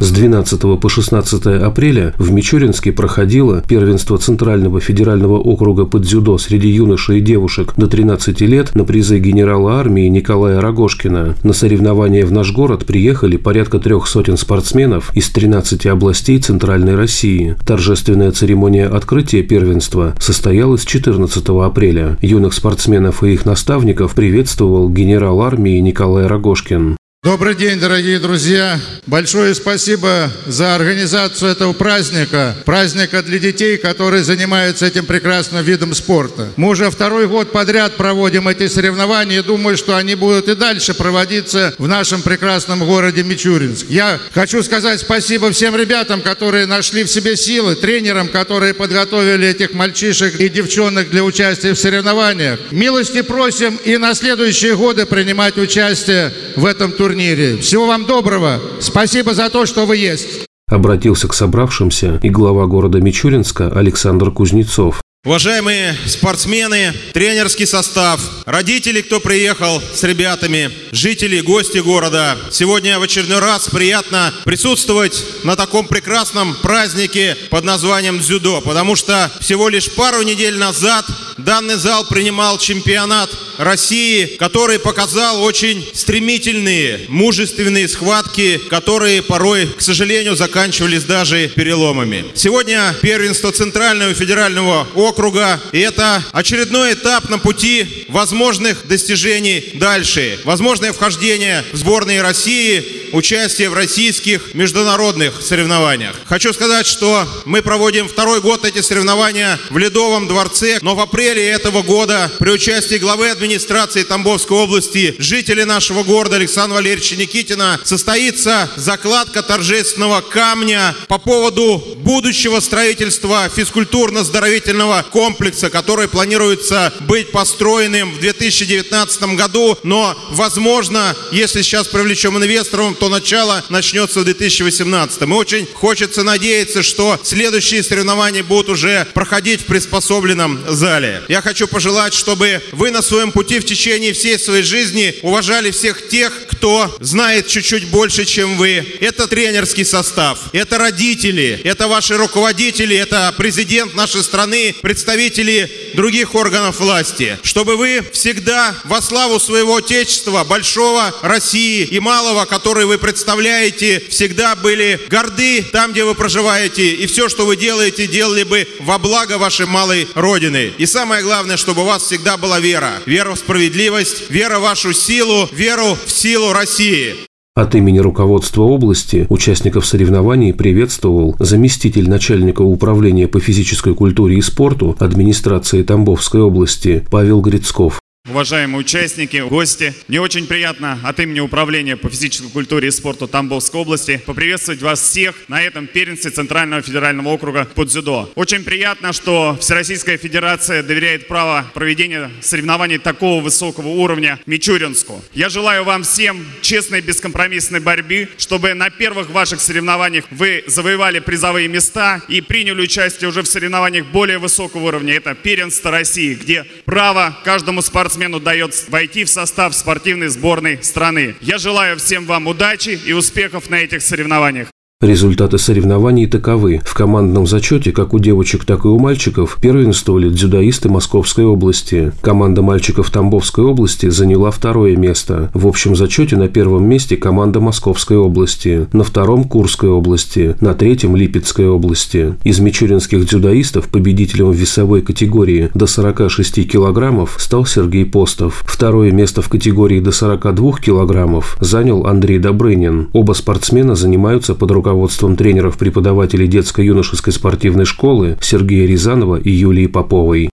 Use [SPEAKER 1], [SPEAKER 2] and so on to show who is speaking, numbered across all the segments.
[SPEAKER 1] С 12 по 16 апреля в Мичуринске проходило первенство Центрального федерального округа по дзюдо среди юношей и девушек до 13 лет на призы генерала армии Николая Рогошкина. На соревнования в наш город приехали порядка трех сотен спортсменов из 13 областей Центральной России. Торжественная церемония открытия первенства состоялась 14 апреля. Юных спортсменов и их наставников приветствовал генерал армии Николай Рогошкин.
[SPEAKER 2] Добрый день, дорогие друзья! Большое спасибо за организацию этого праздника, праздника для детей, которые занимаются этим прекрасным видом спорта. Мы уже второй год подряд проводим эти соревнования и думаю, что они будут и дальше проводиться в нашем прекрасном городе Мичуринск. Я хочу сказать спасибо всем ребятам, которые нашли в себе силы, тренерам, которые подготовили этих мальчишек и девчонок для участия в соревнованиях. Милости просим и на следующие годы принимать участие в этом турнире турнире. Всего вам доброго. Спасибо за то, что вы есть.
[SPEAKER 1] Обратился к собравшимся и глава города Мичуринска Александр Кузнецов.
[SPEAKER 3] Уважаемые спортсмены, тренерский состав, родители, кто приехал с ребятами, жители, гости города. Сегодня в очередной раз приятно присутствовать на таком прекрасном празднике под названием «Дзюдо», потому что всего лишь пару недель назад данный зал принимал чемпионат России, который показал очень стремительные, мужественные схватки, которые порой, к сожалению, заканчивались даже переломами. Сегодня первенство Центрального федерального округа. И это очередной этап на пути возможных достижений дальше. Возможное вхождение в сборные России, участие в российских международных соревнованиях. Хочу сказать, что мы проводим второй год эти соревнования в Ледовом дворце, но в апреле этого года при участии главы администрации Тамбовской области, жители нашего города Александра Валерьевича Никитина состоится закладка торжественного камня по поводу будущего строительства физкультурно-здоровительного комплекса, который планируется быть построенным в 2019 году, но, возможно, если сейчас привлечем инвесторов, то начало начнется в 2018. И очень хочется надеяться, что следующие соревнования будут уже проходить в приспособленном зале. Я хочу пожелать, чтобы вы на своем пути в течение всей своей жизни уважали всех тех, кто знает чуть-чуть больше, чем вы. Это тренерский состав, это родители, это ваши руководители, это президент нашей страны, представители других органов власти, чтобы вы всегда во славу своего Отечества, большого России и малого, который вы представляете, всегда были горды там, где вы проживаете, и все, что вы делаете, делали бы во благо вашей малой Родины. И самое главное, чтобы у вас всегда была вера. Вера в справедливость, вера в вашу силу, веру в силу России.
[SPEAKER 1] От имени руководства области участников соревнований приветствовал заместитель начальника управления по физической культуре и спорту администрации Тамбовской области Павел Грицков.
[SPEAKER 4] Уважаемые участники, гости, мне очень приятно от имени Управления по физической культуре и спорту Тамбовской области поприветствовать вас всех на этом первенстве Центрального федерального округа под дзюдо. Очень приятно, что Всероссийская Федерация доверяет право проведения соревнований такого высокого уровня Мичуринску. Я желаю вам всем честной бескомпромиссной борьбы, чтобы на первых ваших соревнованиях вы завоевали призовые места и приняли участие уже в соревнованиях более высокого уровня. Это первенство России, где право каждому спортсмену спортсмену дает войти в состав спортивной сборной страны. Я желаю всем вам удачи и успехов на этих соревнованиях.
[SPEAKER 1] Результаты соревнований таковы. В командном зачете, как у девочек, так и у мальчиков, первенствовали дзюдоисты Московской области. Команда мальчиков Тамбовской области заняла второе место. В общем зачете на первом месте команда Московской области, на втором – Курской области, на третьем – Липецкой области. Из мичуринских дзюдоистов победителем в весовой категории до 46 килограммов стал Сергей Постов. Второе место в категории до 42 килограммов занял Андрей Добрынин. Оба спортсмена занимаются под руководством руководством тренеров-преподавателей детско-юношеской спортивной школы Сергея Рязанова и Юлии Поповой.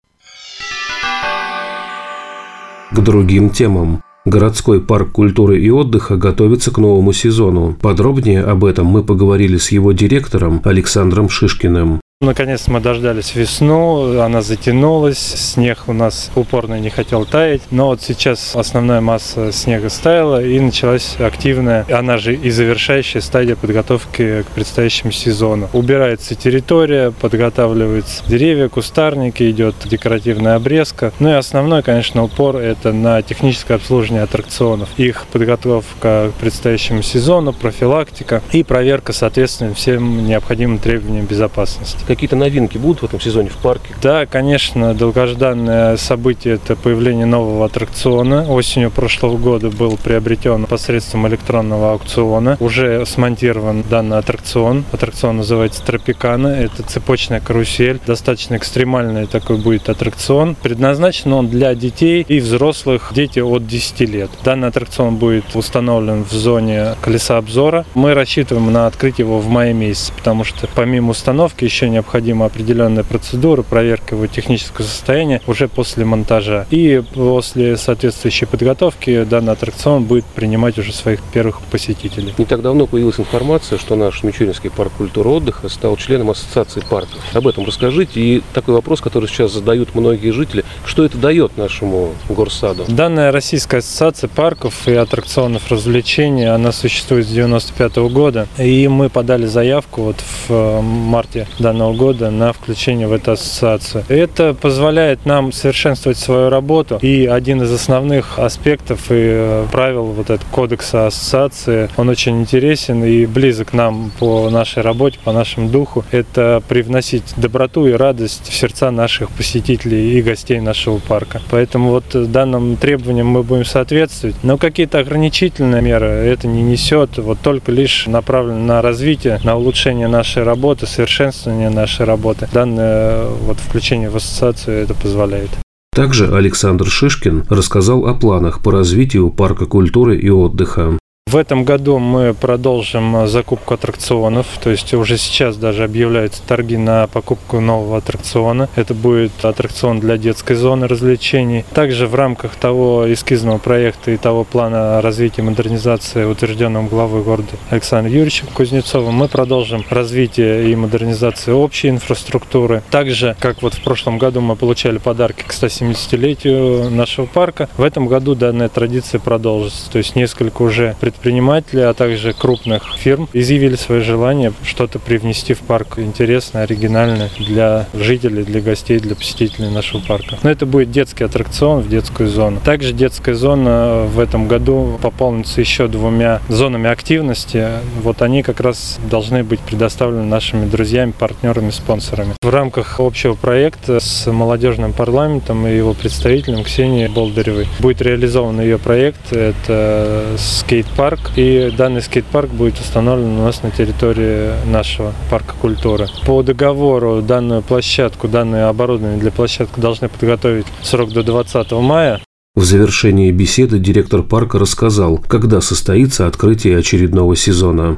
[SPEAKER 1] К другим темам. Городской парк культуры и отдыха готовится к новому сезону. Подробнее об этом мы поговорили с его директором Александром Шишкиным.
[SPEAKER 5] Наконец мы дождались весну, она затянулась, снег у нас упорно не хотел таять, но вот сейчас основная масса снега стаяла и началась активная, она же и завершающая стадия подготовки к предстоящему сезону. Убирается территория, подготавливаются деревья, кустарники, идет декоративная обрезка. Ну и основной, конечно, упор это на техническое обслуживание аттракционов, их подготовка к предстоящему сезону, профилактика и проверка, соответственно, всем необходимым требованиям безопасности.
[SPEAKER 1] Какие-то новинки будут в этом сезоне в парке?
[SPEAKER 5] Да, конечно, долгожданное событие – это появление нового аттракциона. Осенью прошлого года был приобретен посредством электронного аукциона. Уже смонтирован данный аттракцион. Аттракцион называется Тропикана. Это цепочная карусель. Достаточно экстремальный такой будет аттракцион. Предназначен он для детей и взрослых, дети от 10 лет. Данный аттракцион будет установлен в зоне колеса обзора. Мы рассчитываем на открытие его в мае месяце, потому что помимо установки еще не необходима определенная процедура, проверка его технического состояния уже после монтажа. И после соответствующей подготовки данный аттракцион будет принимать уже своих первых посетителей.
[SPEAKER 1] Не так давно появилась информация, что наш Мичуринский парк культуры отдыха стал членом ассоциации парков. Об этом расскажите. И такой вопрос, который сейчас задают многие жители, что это дает нашему горсаду?
[SPEAKER 5] Данная Российская ассоциация парков и аттракционов развлечений, она существует с 95 года. И мы подали заявку вот в э, марте данного года на включение в эту ассоциацию. Это позволяет нам совершенствовать свою работу. И один из основных аспектов и э, правил вот этого кодекса ассоциации, он очень интересен и близок нам по нашей работе, по нашему духу. Это привносить доброту и радость в сердца наших посетителей и гостей нашего парка. Поэтому вот данным требованиям мы будем соответствовать. Но какие-то ограничительные меры это не несет. Вот только лишь направлено на развитие, на улучшение нашей работы, совершенствование нашей работы. Данное вот, включение в ассоциацию это позволяет.
[SPEAKER 1] Также Александр Шишкин рассказал о планах по развитию парка культуры и отдыха.
[SPEAKER 5] В этом году мы продолжим э, закупку аттракционов, то есть уже сейчас даже объявляются торги на покупку нового аттракциона. Это будет аттракцион для детской зоны развлечений. Также в рамках того эскизного проекта и того плана развития и модернизации, утвержденного главой города Александром Юрьевичем Кузнецовым, мы продолжим развитие и модернизацию общей инфраструктуры. Также, как вот в прошлом году мы получали подарки к 170-летию нашего парка, в этом году данная традиция продолжится. То есть несколько уже предприятий предприниматели, а также крупных фирм изъявили свое желание что-то привнести в парк интересное, оригинальное для жителей, для гостей, для посетителей нашего парка. Но это будет детский аттракцион в детскую зону. Также детская зона в этом году пополнится еще двумя зонами активности. Вот они как раз должны быть предоставлены нашими друзьями, партнерами, спонсорами. В рамках общего проекта с молодежным парламентом и его представителем Ксенией Болдыревой будет реализован ее проект. Это скейт-парк парк. И данный скейт-парк будет установлен у нас на территории нашего парка культуры. По договору данную площадку, данное оборудование для площадки должны подготовить срок до 20 мая.
[SPEAKER 1] В завершении беседы директор парка рассказал, когда состоится открытие очередного сезона.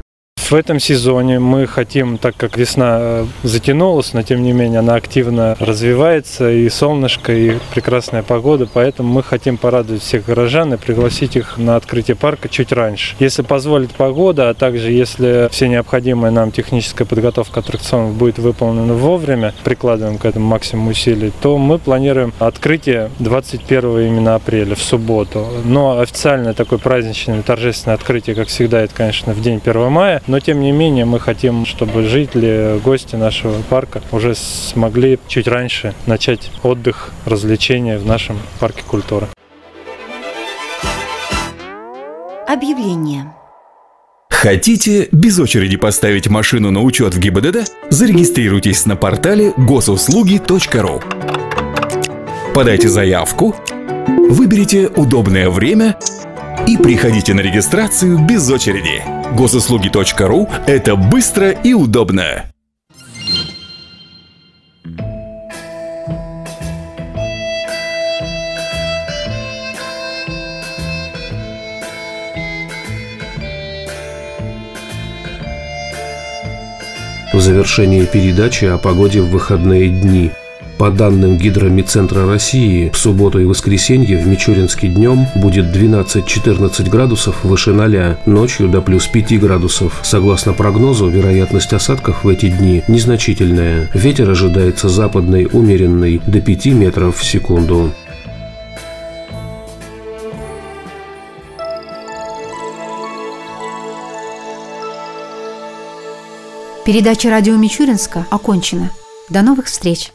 [SPEAKER 5] В этом сезоне мы хотим, так как весна э, затянулась, но тем не менее она активно развивается, и солнышко, и прекрасная погода, поэтому мы хотим порадовать всех горожан и пригласить их на открытие парка чуть раньше. Если позволит погода, а также если все необходимая нам техническая подготовка аттракционов будет выполнена вовремя, прикладываем к этому максимум усилий, то мы планируем открытие 21 именно апреля, в субботу. Но официальное такое праздничное торжественное открытие, как всегда, это, конечно, в день 1 мая, но тем не менее мы хотим, чтобы жители, гости нашего парка уже смогли чуть раньше начать отдых, развлечения в нашем парке культуры.
[SPEAKER 6] Объявление.
[SPEAKER 7] Хотите без очереди поставить машину на учет в ГИБДД? Зарегистрируйтесь на портале госуслуги.ру. Подайте заявку, выберите удобное время и приходите на регистрацию без очереди. Госуслуги.ру – это быстро и удобно.
[SPEAKER 1] В завершении передачи о погоде в выходные дни – По данным Гидромедцентра России, в субботу и воскресенье в Мичуринске днем будет 12-14 градусов выше 0, ночью до плюс 5 градусов. Согласно прогнозу, вероятность осадков в эти дни незначительная. Ветер ожидается западный умеренный до 5 метров в секунду.
[SPEAKER 8] Передача радио Мичуринска окончена. До новых встреч!